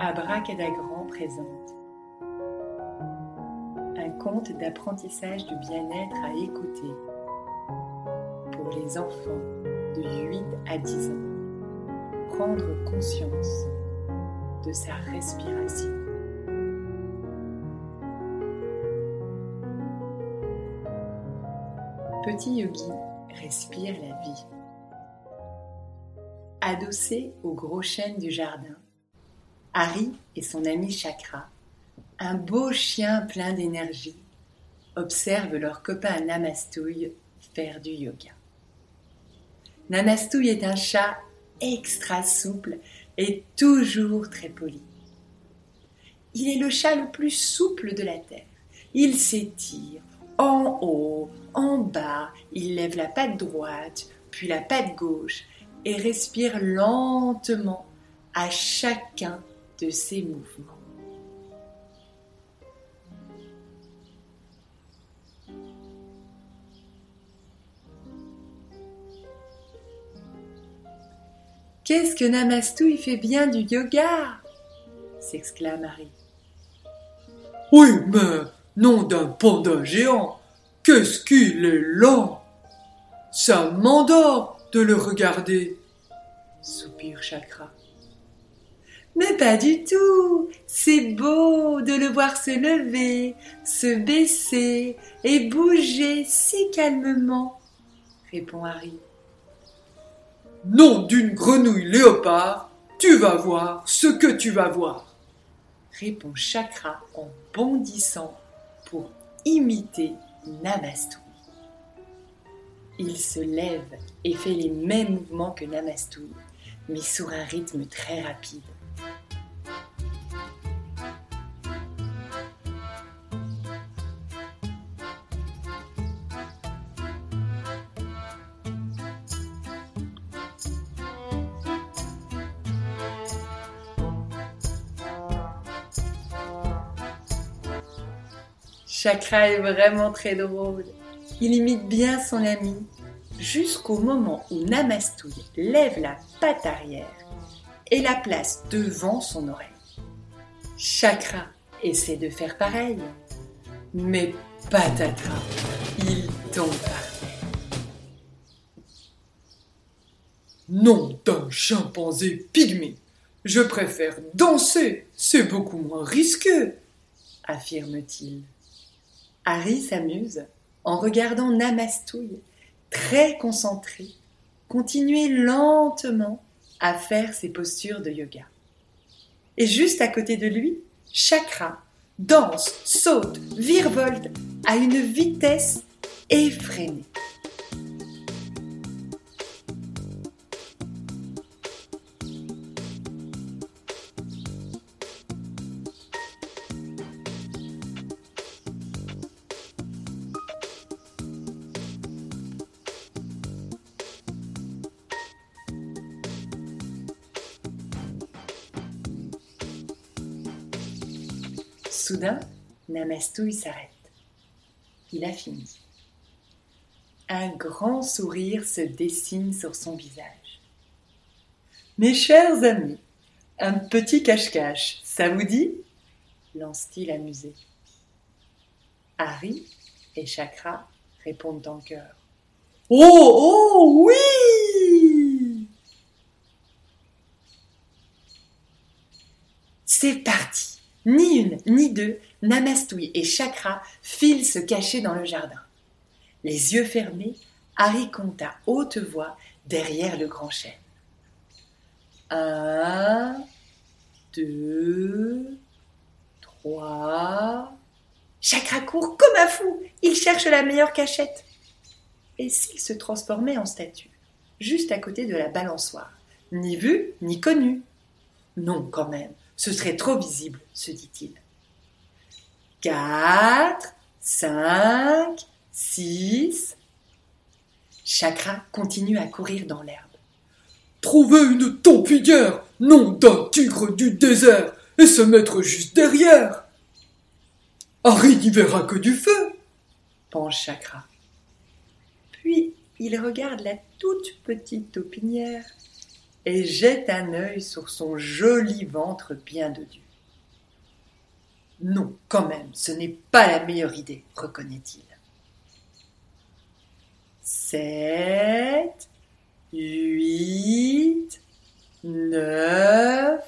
Abracadagran présente un conte d'apprentissage du bien-être à écouter pour les enfants de 8 à 10 ans. Prendre conscience de sa respiration. Petit yogi respire la vie. Adossé au gros chêne du jardin, Harry et son ami Chakra, un beau chien plein d'énergie, observent leur copain Namastouille faire du yoga. Namastouille est un chat extra souple et toujours très poli. Il est le chat le plus souple de la terre. Il s'étire en haut, en bas, il lève la patte droite, puis la patte gauche et respire lentement à chacun de ses mouvements. Qu'est-ce que Namastou fait bien du yoga? s'exclame Harry. Oui, mais nom d'un panda géant, qu'est-ce qu'il est lent? Ça m'endort de le regarder, soupire Chakra. Mais pas du tout. C'est beau de le voir se lever, se baisser et bouger si calmement, répond Harry. Nom d'une grenouille léopard, tu vas voir ce que tu vas voir, répond Chakra en bondissant pour imiter Namastouille. Il se lève et fait les mêmes mouvements que Namastouille, mais sur un rythme très rapide. Chakra est vraiment très drôle. Il imite bien son ami jusqu'au moment où Namastouille lève la patte arrière et la place devant son oreille. Chakra essaie de faire pareil, mais patatras, il tombe par. Nom d'un chimpanzé pygmée, je préfère danser, c'est beaucoup moins risqué, affirme-t-il. Harry s'amuse en regardant Namastouille, très concentré, continuer lentement à faire ses postures de yoga. Et juste à côté de lui, Chakra danse, saute, virevolte à une vitesse effrénée. Namastouille s'arrête. Il a fini. Un grand sourire se dessine sur son visage. Mes chers amis, un petit cache-cache, ça vous dit? lance-t-il amusé. Harry et Chakra répondent en chœur. Oh, oh, oui C'est parti ni une, ni deux, Namastouille et Chakra filent se cacher dans le jardin. Les yeux fermés, Harry compte à haute voix derrière le grand chêne. Un, deux, trois. Chakra court comme un fou. Il cherche la meilleure cachette. Et s'il se transformait en statue, juste à côté de la balançoire, ni vu, ni connu Non, quand même. Ce serait trop visible, se dit-il. Quatre, cinq, six. Chakra continue à courir dans l'herbe. Trouver une tempinière, nom d'un tigre du désert, et se mettre juste derrière. Harry n'y verra que du feu, pense Chakra. Puis il regarde la toute petite taupinière et jette un œil sur son joli ventre bien dodu. Non, quand même, ce n'est pas la meilleure idée, reconnaît-il. Sept, huit, neuf.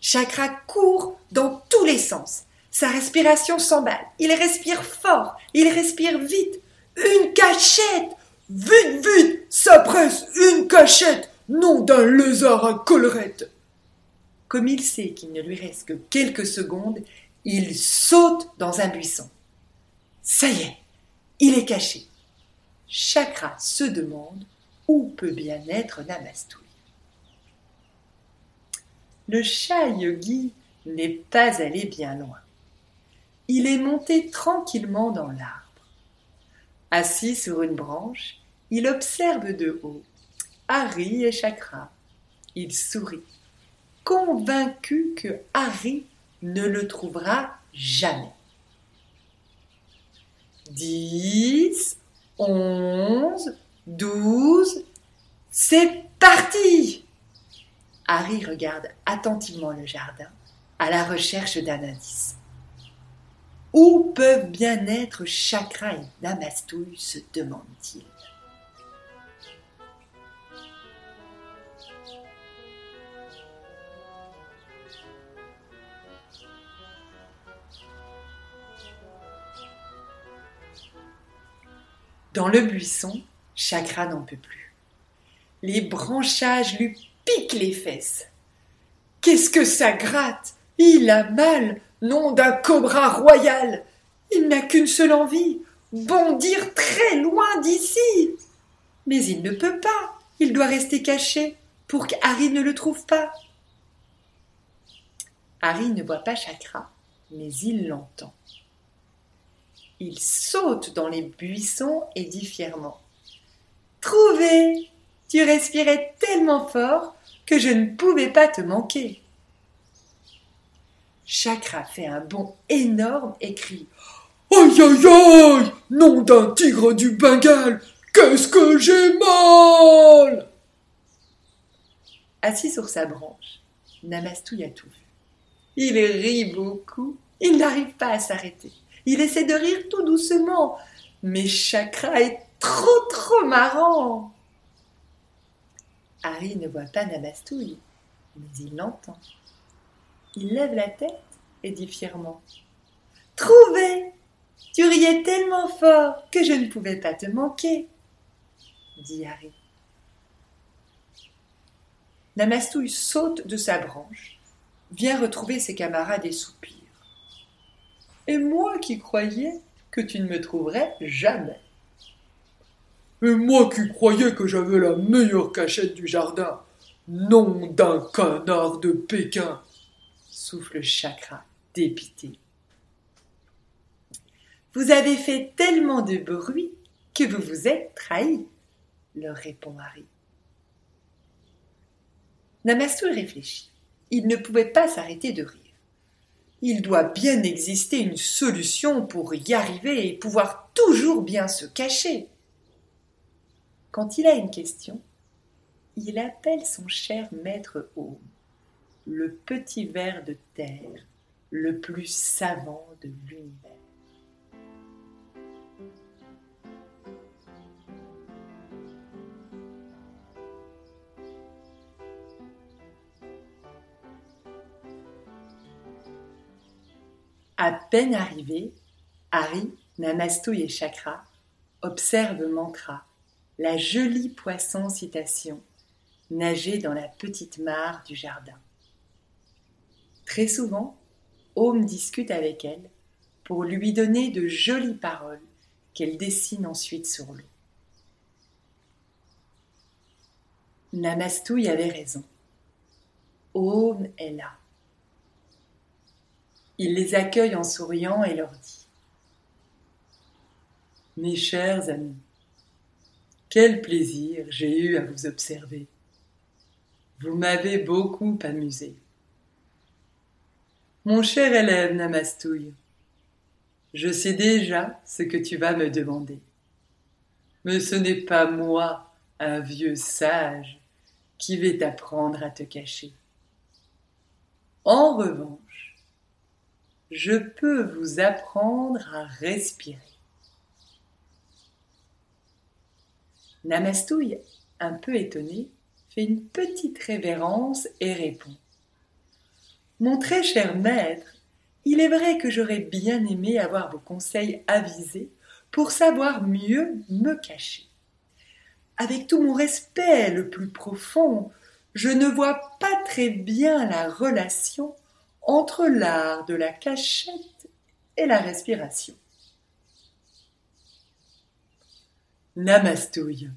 Chakra court dans tous les sens. Sa respiration s'emballe. Il respire fort. Il respire vite. Une cachette Vite, vite Ça presse Une cachette Nom d'un lézard à collerette Comme il sait qu'il ne lui reste que quelques secondes, il saute dans un buisson. Ça y est, il est caché. Chakra se demande où peut bien être Namastouille. Le chat yogi n'est pas allé bien loin. Il est monté tranquillement dans l'arbre. Assis sur une branche, il observe de haut Harry et Chakra. Il sourit, convaincu que Harry ne le trouvera jamais. Dix, onze, douze, c'est parti Harry regarde attentivement le jardin à la recherche d'un indice. Où peuvent bien être Chakra et Namastouille se demande-t-il. Dans le buisson, Chakra n'en peut plus. Les branchages lui piquent les fesses. Qu'est-ce que ça gratte? Il a mal nom d'un cobra royal. Il n'a qu'une seule envie, bondir très loin d'ici. Mais il ne peut pas, il doit rester caché pour qu'Harry ne le trouve pas. Harry ne voit pas Chakra, mais il l'entend. Il saute dans les buissons et dit fièrement Trouvé Tu respirais tellement fort que je ne pouvais pas te manquer. Chakra fait un bond énorme et crie Aïe aïe aïe Nom d'un tigre du Bengale Qu'est-ce que j'ai mal Assis sur sa branche, Namastouille a tout vu. Il rit beaucoup, il n'arrive pas à s'arrêter. Il essaie de rire tout doucement, mais Chakra est trop trop marrant. Harry ne voit pas Namastouille, mais il l'entend. Il lève la tête et dit fièrement Trouvé Tu riais tellement fort que je ne pouvais pas te manquer, dit Harry. Namastouille saute de sa branche, vient retrouver ses camarades et soupire. Et moi qui croyais que tu ne me trouverais jamais. Et moi qui croyais que j'avais la meilleure cachette du jardin, nom d'un canard de Pékin souffle Chakra, dépité. Vous avez fait tellement de bruit que vous vous êtes trahi, leur répond Harry. Namastou réfléchit. Il ne pouvait pas s'arrêter de rire. Il doit bien exister une solution pour y arriver et pouvoir toujours bien se cacher. Quand il a une question, il appelle son cher maître Home le petit ver de terre le plus savant de l'univers. À peine arrivé, Harry, Namastouille et Chakra observent Mantra, la jolie poisson citation, nager dans la petite mare du jardin. Très souvent, Home discute avec elle pour lui donner de jolies paroles qu'elle dessine ensuite sur l'eau. Namastouille avait raison. Home est là. Il les accueille en souriant et leur dit Mes chers amis, quel plaisir j'ai eu à vous observer. Vous m'avez beaucoup amusé. Mon cher élève Namastouille, je sais déjà ce que tu vas me demander. Mais ce n'est pas moi, un vieux sage, qui vais t'apprendre à te cacher. En revanche, je peux vous apprendre à respirer. Namastouille, un peu étonné, fait une petite révérence et répond. Mon très cher maître, il est vrai que j'aurais bien aimé avoir vos conseils avisés pour savoir mieux me cacher. Avec tout mon respect le plus profond, je ne vois pas très bien la relation entre l'art de la cachette et la respiration. Namastouille.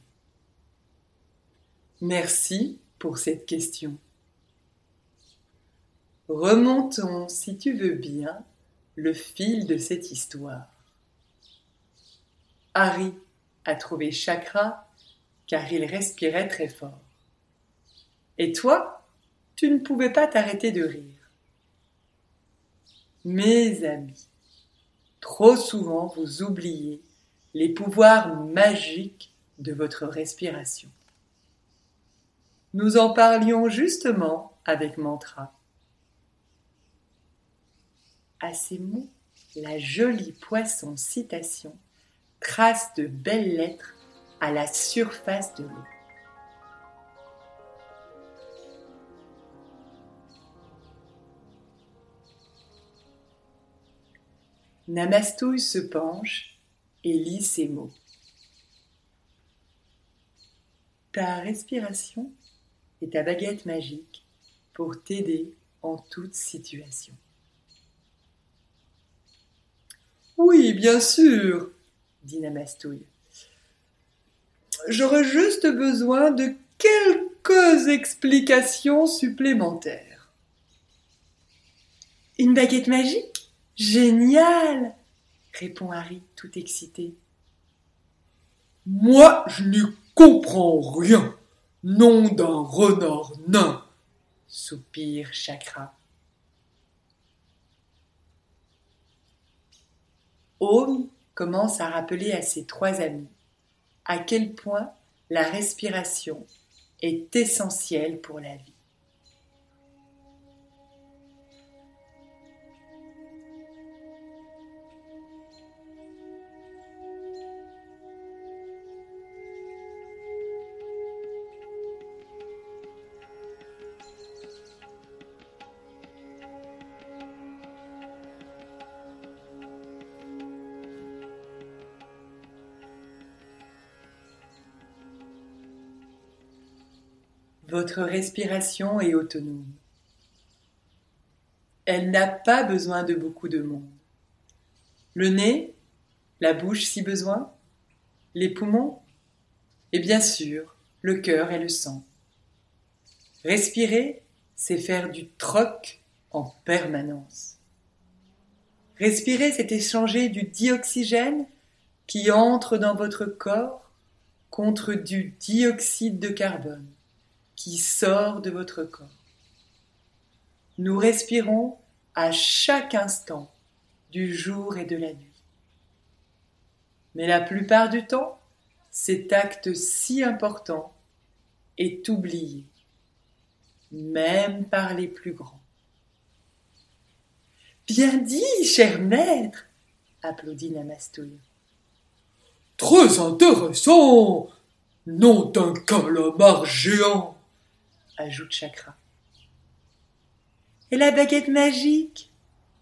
Merci pour cette question. Remontons, si tu veux bien, le fil de cette histoire. Harry a trouvé Chakra car il respirait très fort. Et toi, tu ne pouvais pas t'arrêter de rire. Mes amis, trop souvent vous oubliez les pouvoirs magiques de votre respiration. Nous en parlions justement avec Mantra. À ces mots, la jolie poisson citation trace de belles lettres à la surface de l'eau. Namastouille se penche et lit ces mots. Ta respiration est ta baguette magique pour t'aider en toute situation. Oui, bien sûr, dit Namastouille. J'aurais juste besoin de quelques explications supplémentaires. Une baguette magique? Génial répond Harry tout excité. Moi, je n'y comprends rien. Nom d'un renard nain, soupire Chakra. Home commence à rappeler à ses trois amis à quel point la respiration est essentielle pour la vie. Votre respiration est autonome. Elle n'a pas besoin de beaucoup de monde. Le nez, la bouche si besoin, les poumons et bien sûr le cœur et le sang. Respirer, c'est faire du troc en permanence. Respirer, c'est échanger du dioxygène qui entre dans votre corps contre du dioxyde de carbone qui sort de votre corps. Nous respirons à chaque instant du jour et de la nuit. Mais la plupart du temps, cet acte si important est oublié, même par les plus grands. Bien dit, cher maître, applaudit Namastouille. Très intéressant, nom d'un calamar géant ajoute Chakra. Et la baguette magique?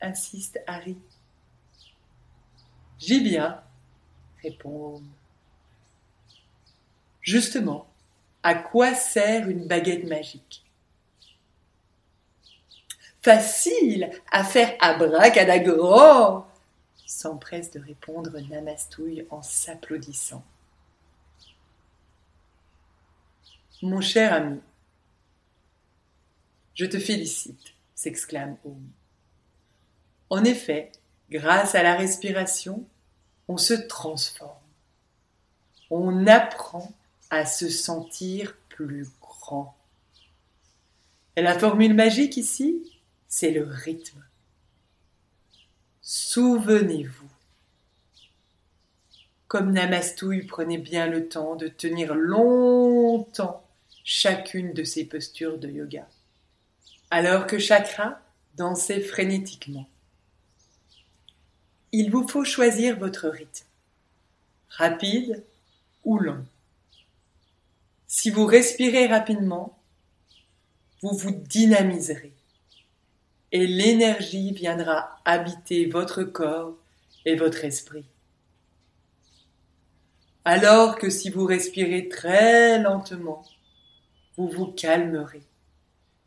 Insiste Harry. J'y viens, répond Justement, à quoi sert une baguette magique? Facile à faire abracadagro s'empresse de répondre Namastouille en s'applaudissant. Mon cher ami, je te félicite, s'exclame Home. En effet, grâce à la respiration, on se transforme. On apprend à se sentir plus grand. Et la formule magique ici, c'est le rythme. Souvenez-vous. Comme Namastouille prenait bien le temps de tenir longtemps chacune de ces postures de yoga, alors que chakra dansait frénétiquement. Il vous faut choisir votre rythme, rapide ou lent. Si vous respirez rapidement, vous vous dynamiserez et l'énergie viendra habiter votre corps et votre esprit. Alors que si vous respirez très lentement, vous vous calmerez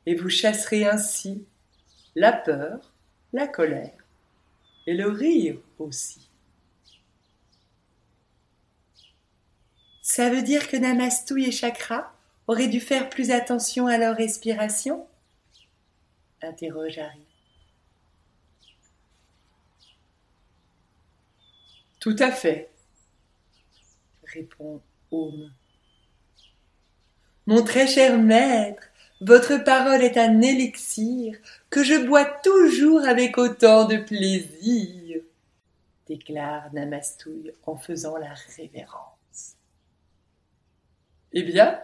et vous chasserez ainsi la peur, la colère et le rire aussi. Ça veut dire que Namastou et Chakra auraient dû faire plus attention à leur respiration? Interroge Harry. Tout à fait, répond Home. Mon très cher maître, votre parole est un élixir que je bois toujours avec autant de plaisir, déclare Namastouille en faisant la révérence. Eh bien,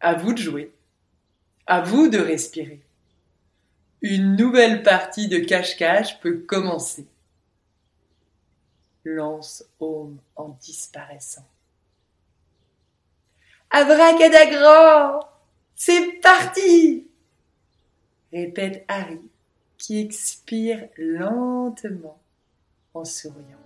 à vous de jouer, à vous de respirer. Une nouvelle partie de cache-cache peut commencer. Lance Home en disparaissant. Abracadagra C'est parti répète Harry, qui expire lentement en souriant.